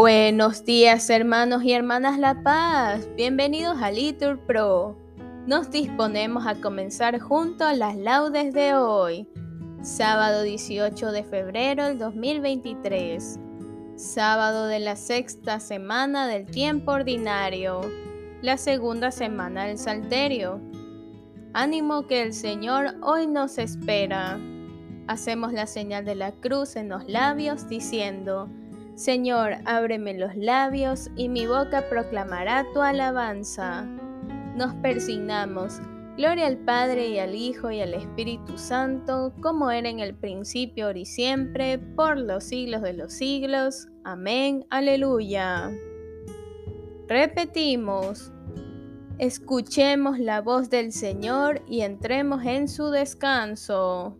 Buenos días hermanos y hermanas La Paz, bienvenidos a Litur Pro. Nos disponemos a comenzar juntos las laudes de hoy, sábado 18 de febrero del 2023, sábado de la sexta semana del tiempo ordinario, la segunda semana del Salterio. Ánimo que el Señor hoy nos espera. Hacemos la señal de la cruz en los labios diciendo, Señor, ábreme los labios y mi boca proclamará tu alabanza. Nos persignamos. Gloria al Padre y al Hijo y al Espíritu Santo, como era en el principio, ahora y siempre, por los siglos de los siglos. Amén. Aleluya. Repetimos. Escuchemos la voz del Señor y entremos en su descanso.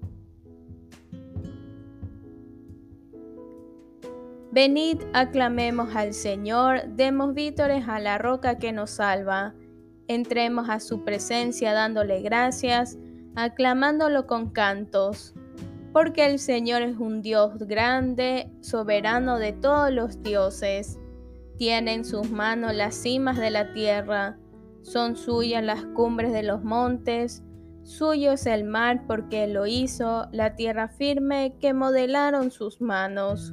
Venid, aclamemos al Señor, demos vítores a la roca que nos salva. Entremos a su presencia dándole gracias, aclamándolo con cantos. Porque el Señor es un Dios grande, soberano de todos los dioses. Tiene en sus manos las cimas de la tierra, son suyas las cumbres de los montes, suyo es el mar porque lo hizo, la tierra firme que modelaron sus manos.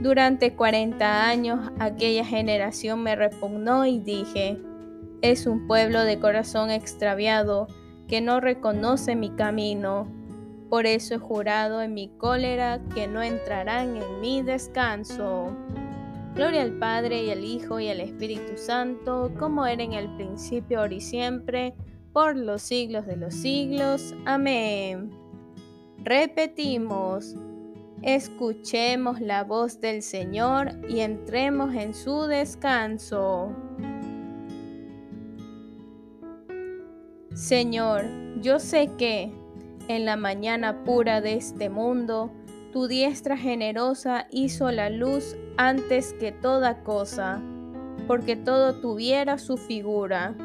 Durante 40 años aquella generación me repugnó y dije, es un pueblo de corazón extraviado que no reconoce mi camino. Por eso he jurado en mi cólera que no entrarán en mi descanso. Gloria al Padre y al Hijo y al Espíritu Santo, como era en el principio, ahora y siempre, por los siglos de los siglos. Amén. Repetimos. Escuchemos la voz del Señor y entremos en su descanso. Señor, yo sé que en la mañana pura de este mundo, tu diestra generosa hizo la luz antes que toda cosa, porque todo tuviera su figura.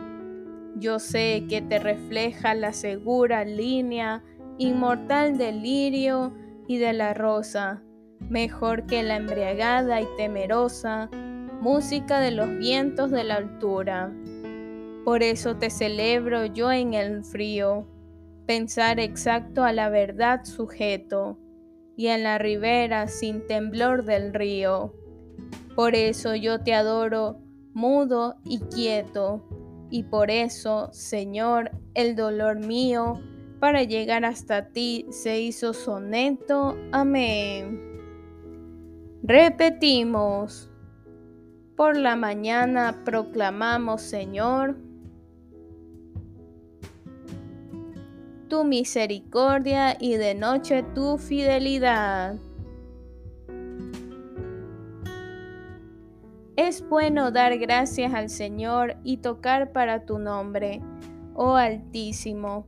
Yo sé que te refleja la segura línea, inmortal delirio, y de la rosa, mejor que la embriagada y temerosa música de los vientos de la altura. Por eso te celebro yo en el frío, pensar exacto a la verdad sujeto, y en la ribera sin temblor del río. Por eso yo te adoro mudo y quieto, y por eso, Señor, el dolor mío, para llegar hasta ti se hizo soneto. Amén. Repetimos. Por la mañana proclamamos, Señor, tu misericordia y de noche tu fidelidad. Es bueno dar gracias al Señor y tocar para tu nombre, oh Altísimo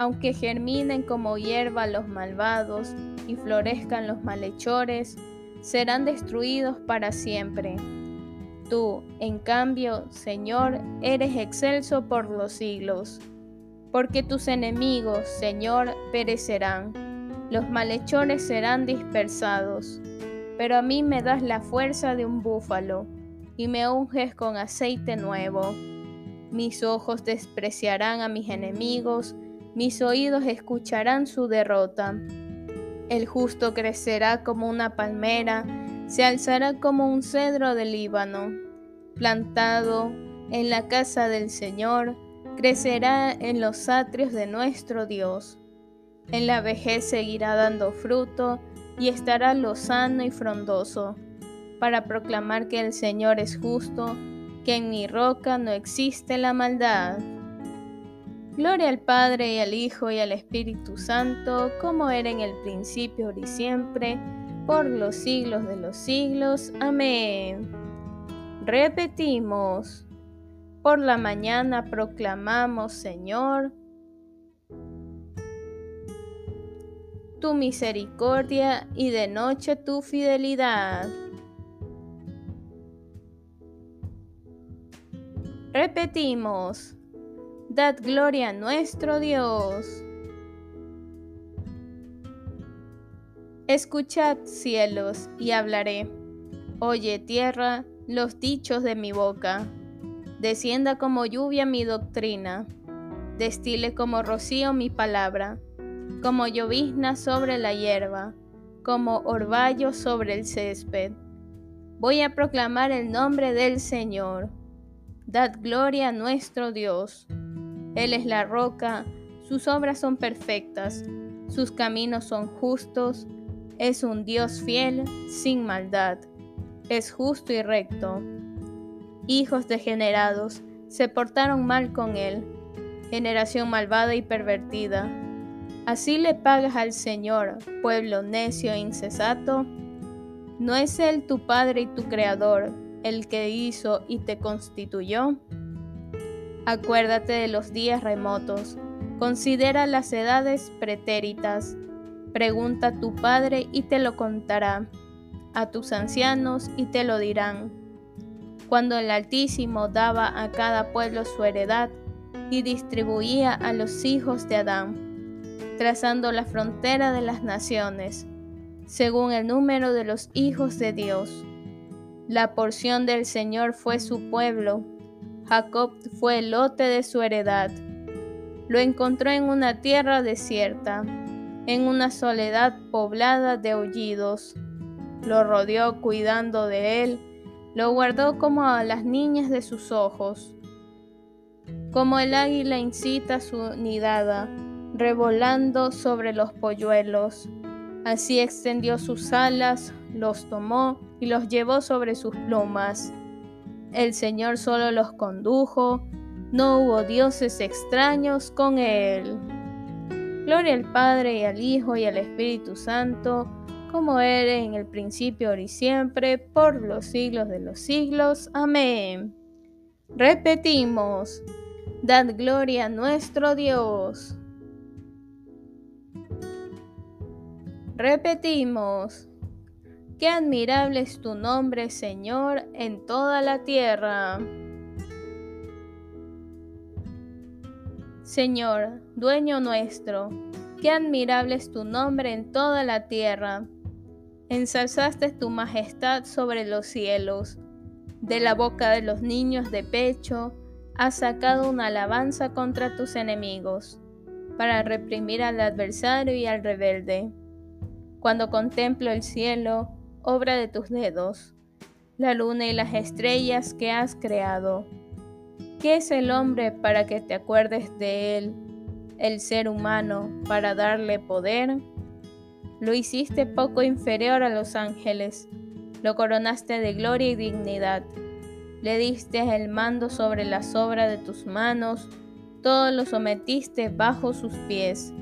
aunque germinen como hierba los malvados y florezcan los malhechores, serán destruidos para siempre. Tú, en cambio, Señor, eres excelso por los siglos, porque tus enemigos, Señor, perecerán, los malhechores serán dispersados. Pero a mí me das la fuerza de un búfalo, y me unges con aceite nuevo. Mis ojos despreciarán a mis enemigos, mis oídos escucharán su derrota. El justo crecerá como una palmera, se alzará como un cedro del Líbano. plantado en la casa del Señor, crecerá en los atrios de nuestro Dios. En la vejez seguirá dando fruto y estará lozano y frondoso, para proclamar que el Señor es justo, que en mi roca no existe la maldad. Gloria al Padre y al Hijo y al Espíritu Santo, como era en el principio, ahora y siempre, por los siglos de los siglos. Amén. Repetimos. Por la mañana proclamamos, Señor, tu misericordia y de noche tu fidelidad. Repetimos, dad gloria a nuestro Dios. Escuchad cielos y hablaré. Oye tierra los dichos de mi boca. Descienda como lluvia mi doctrina. Destile como rocío mi palabra como llovizna sobre la hierba, como orvallo sobre el césped. Voy a proclamar el nombre del Señor. Dad gloria a nuestro Dios. Él es la roca, sus obras son perfectas, sus caminos son justos, es un Dios fiel, sin maldad, es justo y recto. Hijos degenerados se portaron mal con él, generación malvada y pervertida Así le pagas al Señor, pueblo necio e incesato. ¿No es Él tu Padre y tu Creador, el que hizo y te constituyó? Acuérdate de los días remotos, considera las edades pretéritas, pregunta a tu Padre y te lo contará, a tus ancianos y te lo dirán. Cuando el Altísimo daba a cada pueblo su heredad y distribuía a los hijos de Adán trazando la frontera de las naciones, según el número de los hijos de Dios. La porción del Señor fue su pueblo, Jacob fue el lote de su heredad. Lo encontró en una tierra desierta, en una soledad poblada de aullidos. Lo rodeó cuidando de él, lo guardó como a las niñas de sus ojos. Como el águila incita su nidada, revolando sobre los polluelos. Así extendió sus alas, los tomó y los llevó sobre sus plumas. El Señor solo los condujo, no hubo dioses extraños con él. Gloria al Padre y al Hijo y al Espíritu Santo, como era en el principio, ahora y siempre, por los siglos de los siglos. Amén. Repetimos, dad gloria a nuestro Dios. Repetimos, qué admirable es tu nombre, Señor, en toda la tierra. Señor, dueño nuestro, qué admirable es tu nombre en toda la tierra. Ensalzaste tu majestad sobre los cielos. De la boca de los niños de pecho has sacado una alabanza contra tus enemigos, para reprimir al adversario y al rebelde cuando contemplo el cielo, obra de tus dedos, la luna y las estrellas que has creado. ¿Qué es el hombre para que te acuerdes de él? El ser humano para darle poder. Lo hiciste poco inferior a los ángeles, lo coronaste de gloria y dignidad. Le diste el mando sobre las obras de tus manos, todo lo sometiste bajo sus pies.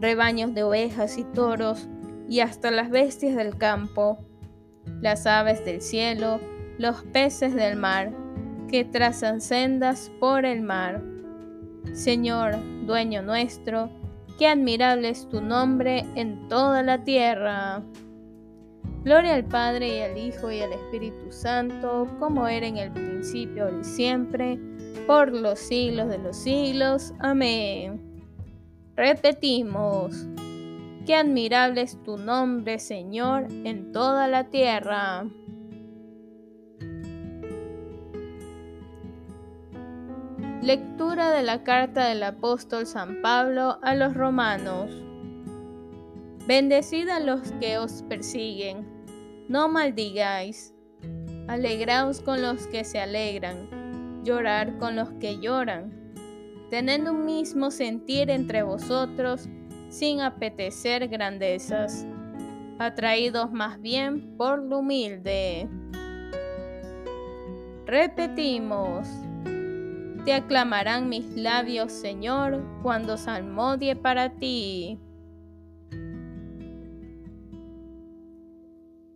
Rebaños de ovejas y toros, y hasta las bestias del campo, las aves del cielo, los peces del mar, que trazan sendas por el mar. Señor, dueño nuestro, qué admirable es tu nombre en toda la tierra. Gloria al Padre y al Hijo y al Espíritu Santo, como era en el principio y siempre, por los siglos de los siglos. Amén. Repetimos. Qué admirable es tu nombre, Señor, en toda la tierra. Lectura de la carta del apóstol San Pablo a los romanos. Bendecid a los que os persiguen, no maldigáis. Alegraos con los que se alegran, llorar con los que lloran. Tened un mismo sentir entre vosotros, sin apetecer grandezas, atraídos más bien por lo humilde. Repetimos, te aclamarán mis labios, Señor, cuando salmodie para ti.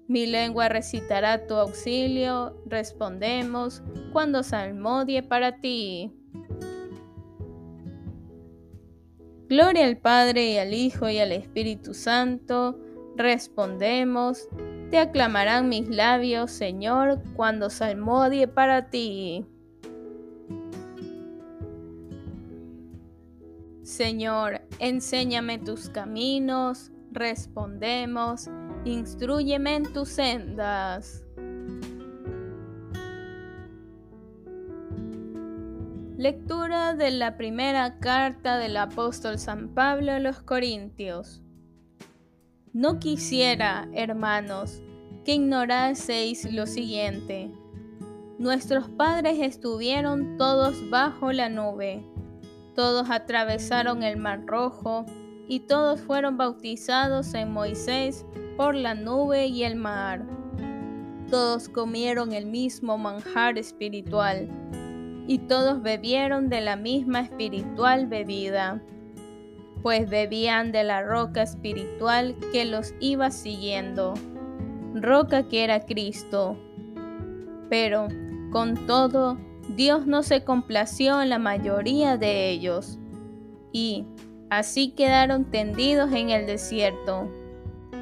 Mi lengua recitará tu auxilio, respondemos, cuando salmodie para ti. Gloria al Padre y al Hijo y al Espíritu Santo, respondemos, te aclamarán mis labios, Señor, cuando salmodie para ti. Señor, enséñame tus caminos, respondemos, instruyeme en tus sendas. Lectura de la primera carta del apóstol San Pablo a los Corintios. No quisiera, hermanos, que ignoraseis lo siguiente. Nuestros padres estuvieron todos bajo la nube, todos atravesaron el mar rojo, y todos fueron bautizados en Moisés por la nube y el mar. Todos comieron el mismo manjar espiritual y todos bebieron de la misma espiritual bebida, pues bebían de la roca espiritual que los iba siguiendo, roca que era Cristo. Pero, con todo, Dios no se complació en la mayoría de ellos, y así quedaron tendidos en el desierto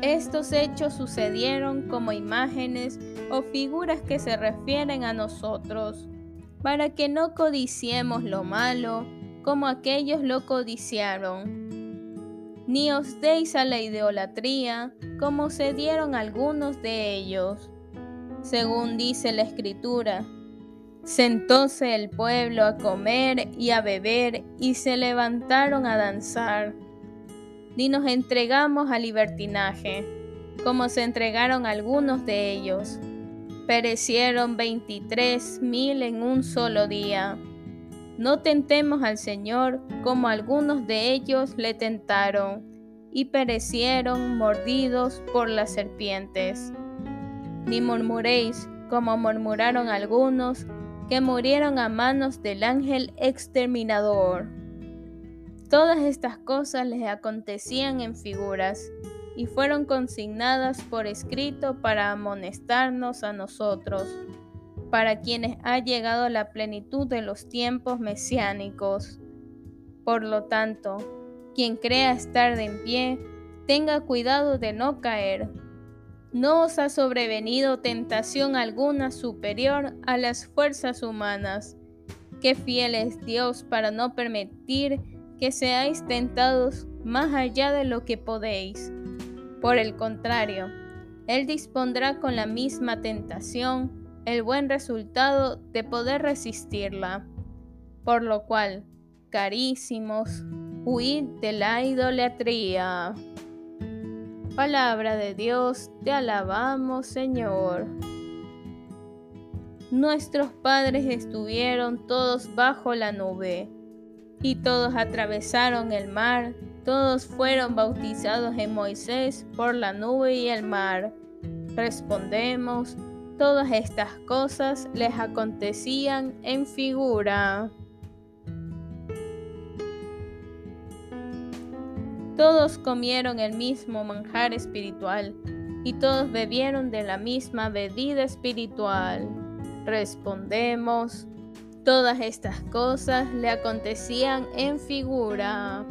estos hechos sucedieron como imágenes o figuras que se refieren a nosotros, para que no codiciemos lo malo como aquellos lo codiciaron. Ni os deis a la idolatría como se dieron algunos de ellos. Según dice la escritura, sentóse el pueblo a comer y a beber y se levantaron a danzar ni nos entregamos al libertinaje, como se entregaron algunos de ellos. Perecieron veintitrés mil en un solo día. No tentemos al Señor como algunos de ellos le tentaron, y perecieron mordidos por las serpientes. Ni murmuréis como murmuraron algunos que murieron a manos del ángel exterminador. Todas estas cosas les acontecían en figuras y fueron consignadas por escrito para amonestarnos a nosotros, para quienes ha llegado la plenitud de los tiempos mesiánicos. Por lo tanto, quien crea estar de en pie, tenga cuidado de no caer. No os ha sobrevenido tentación alguna superior a las fuerzas humanas. Qué fiel es Dios para no permitir que seáis tentados más allá de lo que podéis. Por el contrario, Él dispondrá con la misma tentación el buen resultado de poder resistirla. Por lo cual, carísimos, huid de la idolatría. Palabra de Dios, te alabamos Señor. Nuestros padres estuvieron todos bajo la nube y todos atravesaron el mar, todos fueron bautizados en Moisés por la nube y el mar. Respondemos, todas estas cosas les acontecían en figura. Todos comieron el mismo manjar espiritual y todos bebieron de la misma bebida espiritual. Respondemos, Todas estas cosas le acontecían en figura.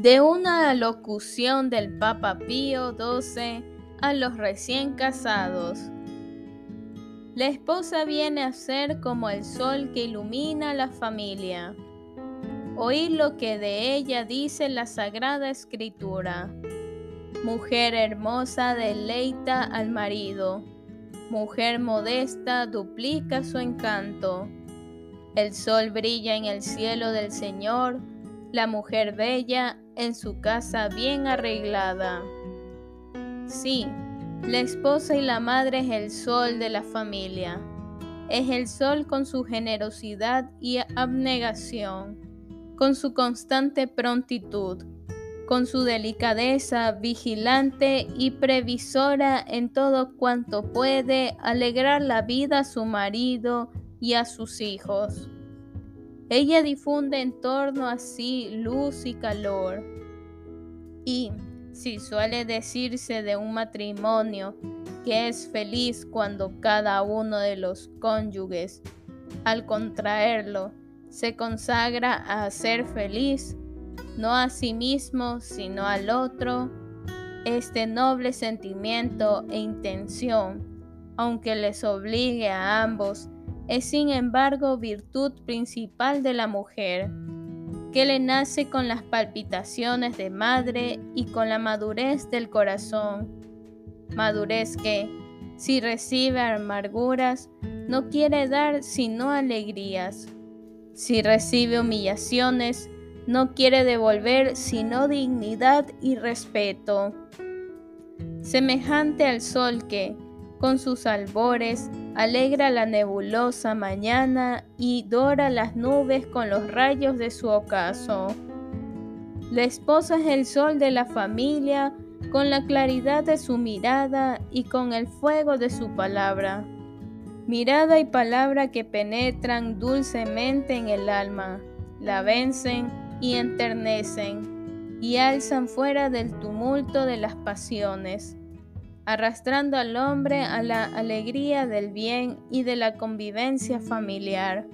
De una locución del Papa Pío XII a los recién casados. La esposa viene a ser como el sol que ilumina la familia. Oíd lo que de ella dice la Sagrada Escritura. Mujer hermosa deleita al marido. Mujer modesta duplica su encanto. El sol brilla en el cielo del Señor, la mujer bella en su casa bien arreglada. Sí, la esposa y la madre es el sol de la familia. Es el sol con su generosidad y abnegación, con su constante prontitud, con su delicadeza vigilante y previsora en todo cuanto puede alegrar la vida a su marido y a sus hijos. Ella difunde en torno a sí luz y calor. Y, si suele decirse de un matrimonio que es feliz cuando cada uno de los cónyuges, al contraerlo, se consagra a ser feliz, no a sí mismo, sino al otro, este noble sentimiento e intención, aunque les obligue a ambos es sin embargo virtud principal de la mujer, que le nace con las palpitaciones de madre y con la madurez del corazón, madurez que, si recibe amarguras, no quiere dar sino alegrías, si recibe humillaciones, no quiere devolver sino dignidad y respeto. Semejante al sol que, con sus albores, alegra la nebulosa mañana y dora las nubes con los rayos de su ocaso. La esposa es el sol de la familia, con la claridad de su mirada y con el fuego de su palabra. Mirada y palabra que penetran dulcemente en el alma, la vencen y enternecen, y alzan fuera del tumulto de las pasiones arrastrando al hombre a la alegría del bien y de la convivencia familiar.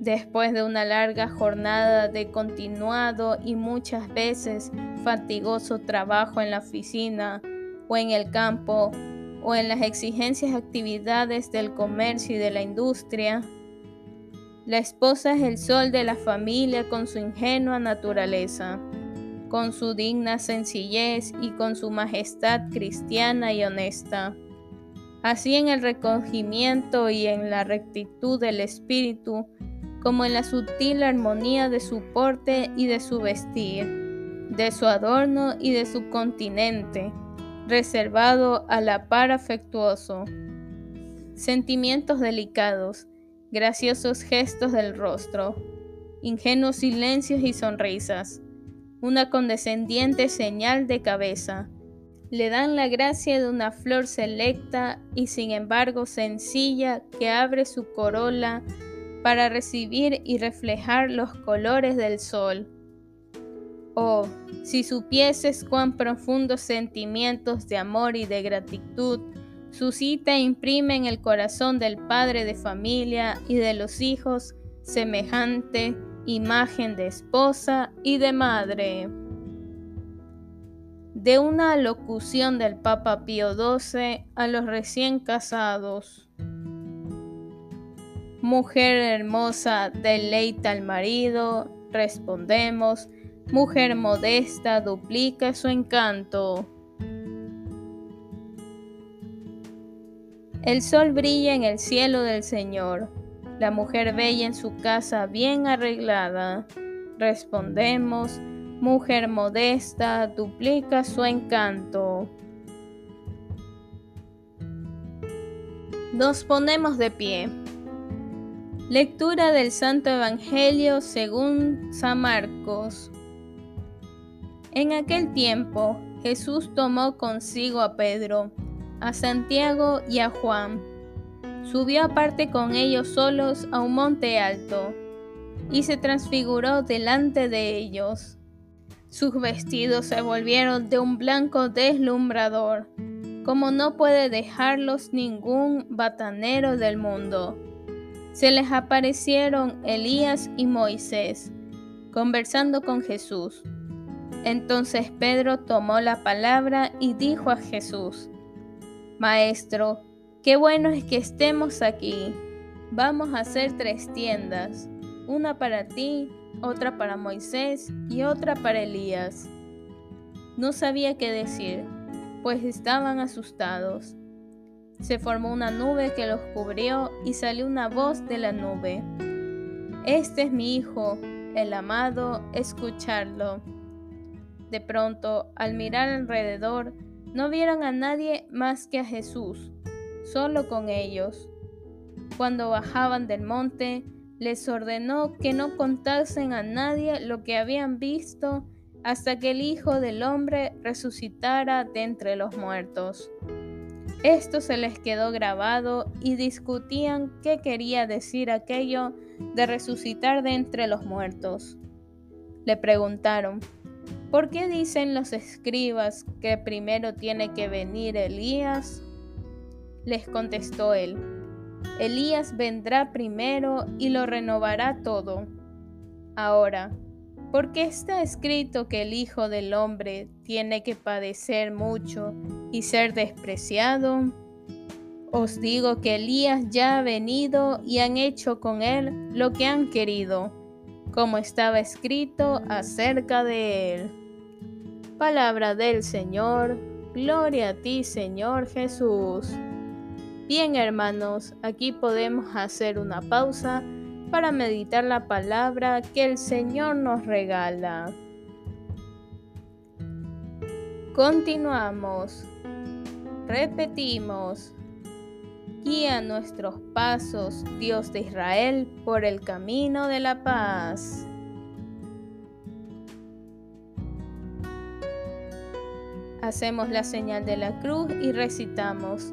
Después de una larga jornada de continuado y muchas veces fatigoso trabajo en la oficina o en el campo o en las exigencias actividades del comercio y de la industria, la esposa es el sol de la familia con su ingenua naturaleza con su digna sencillez y con su majestad cristiana y honesta. Así en el recogimiento y en la rectitud del espíritu, como en la sutil armonía de su porte y de su vestir, de su adorno y de su continente, reservado a la par afectuoso. Sentimientos delicados, graciosos gestos del rostro, ingenuos silencios y sonrisas una condescendiente señal de cabeza. Le dan la gracia de una flor selecta y sin embargo sencilla que abre su corola para recibir y reflejar los colores del sol. Oh, si supieses cuán profundos sentimientos de amor y de gratitud suscita e imprime en el corazón del padre de familia y de los hijos semejante imagen de esposa y de madre. De una locución del Papa Pío XII a los recién casados. Mujer hermosa, deleita al marido, respondemos, mujer modesta, duplica su encanto. El sol brilla en el cielo del Señor la mujer bella en su casa bien arreglada. Respondemos, mujer modesta, duplica su encanto. Nos ponemos de pie. Lectura del Santo Evangelio según San Marcos. En aquel tiempo Jesús tomó consigo a Pedro, a Santiago y a Juan subió aparte con ellos solos a un monte alto, y se transfiguró delante de ellos. Sus vestidos se volvieron de un blanco deslumbrador, como no puede dejarlos ningún batanero del mundo. Se les aparecieron Elías y Moisés, conversando con Jesús. Entonces Pedro tomó la palabra y dijo a Jesús, Maestro, Qué bueno es que estemos aquí. Vamos a hacer tres tiendas, una para ti, otra para Moisés y otra para Elías. No sabía qué decir, pues estaban asustados. Se formó una nube que los cubrió y salió una voz de la nube. Este es mi Hijo, el amado, escucharlo. De pronto, al mirar alrededor, no vieron a nadie más que a Jesús, solo con ellos. Cuando bajaban del monte, les ordenó que no contasen a nadie lo que habían visto hasta que el Hijo del Hombre resucitara de entre los muertos. Esto se les quedó grabado y discutían qué quería decir aquello de resucitar de entre los muertos. Le preguntaron, ¿por qué dicen los escribas que primero tiene que venir Elías? Les contestó él, Elías vendrá primero y lo renovará todo. Ahora, ¿por qué está escrito que el Hijo del Hombre tiene que padecer mucho y ser despreciado? Os digo que Elías ya ha venido y han hecho con él lo que han querido, como estaba escrito acerca de él. Palabra del Señor, gloria a ti Señor Jesús. Bien hermanos, aquí podemos hacer una pausa para meditar la palabra que el Señor nos regala. Continuamos. Repetimos. Guía nuestros pasos, Dios de Israel, por el camino de la paz. Hacemos la señal de la cruz y recitamos.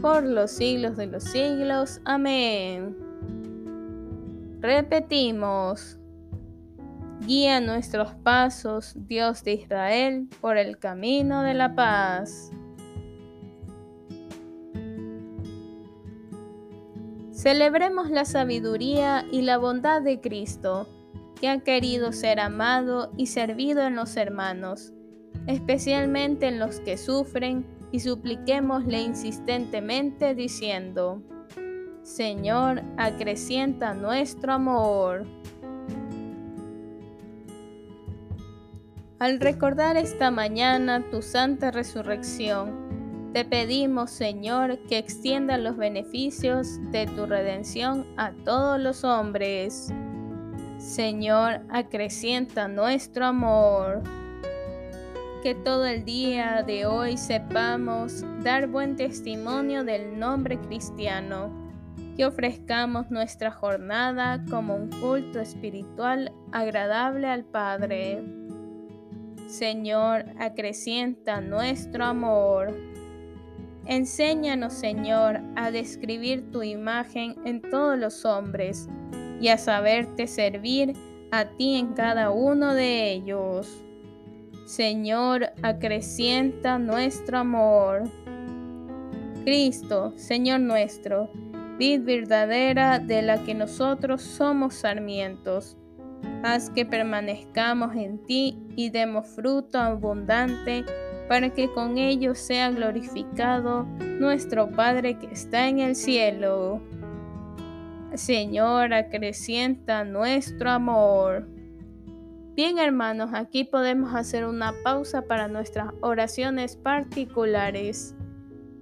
por los siglos de los siglos. Amén. Repetimos. Guía nuestros pasos, Dios de Israel, por el camino de la paz. Celebremos la sabiduría y la bondad de Cristo, que ha querido ser amado y servido en los hermanos, especialmente en los que sufren y supliquémosle insistentemente diciendo, Señor, acrecienta nuestro amor. Al recordar esta mañana tu santa resurrección, te pedimos, Señor, que extienda los beneficios de tu redención a todos los hombres. Señor, acrecienta nuestro amor que todo el día de hoy sepamos dar buen testimonio del nombre cristiano, que ofrezcamos nuestra jornada como un culto espiritual agradable al Padre. Señor, acrecienta nuestro amor. Enséñanos, Señor, a describir tu imagen en todos los hombres y a saberte servir a ti en cada uno de ellos. Señor, acrecienta nuestro amor. Cristo, Señor nuestro, vid verdadera de la que nosotros somos sarmientos. Haz que permanezcamos en ti y demos fruto abundante para que con ello sea glorificado nuestro Padre que está en el cielo. Señor, acrecienta nuestro amor. Bien hermanos, aquí podemos hacer una pausa para nuestras oraciones particulares,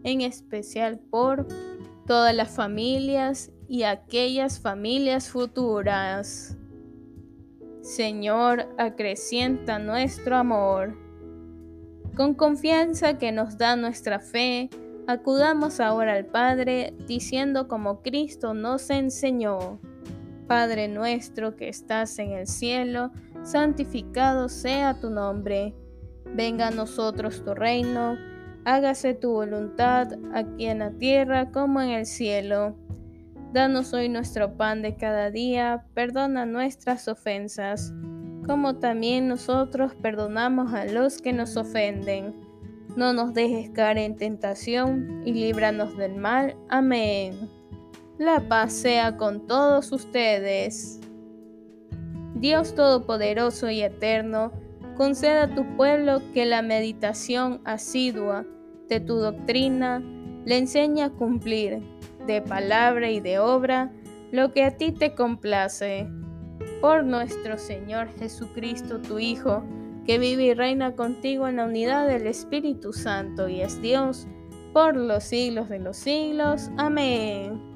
en especial por todas las familias y aquellas familias futuras. Señor, acrecienta nuestro amor. Con confianza que nos da nuestra fe, acudamos ahora al Padre, diciendo como Cristo nos enseñó. Padre nuestro que estás en el cielo, santificado sea tu nombre. Venga a nosotros tu reino, hágase tu voluntad aquí en la tierra como en el cielo. Danos hoy nuestro pan de cada día, perdona nuestras ofensas, como también nosotros perdonamos a los que nos ofenden. No nos dejes caer en tentación y líbranos del mal. Amén. La paz sea con todos ustedes. Dios Todopoderoso y Eterno, conceda a tu pueblo que la meditación asidua de tu doctrina le enseñe a cumplir de palabra y de obra lo que a ti te complace. Por nuestro Señor Jesucristo, tu Hijo, que vive y reina contigo en la unidad del Espíritu Santo y es Dios, por los siglos de los siglos. Amén.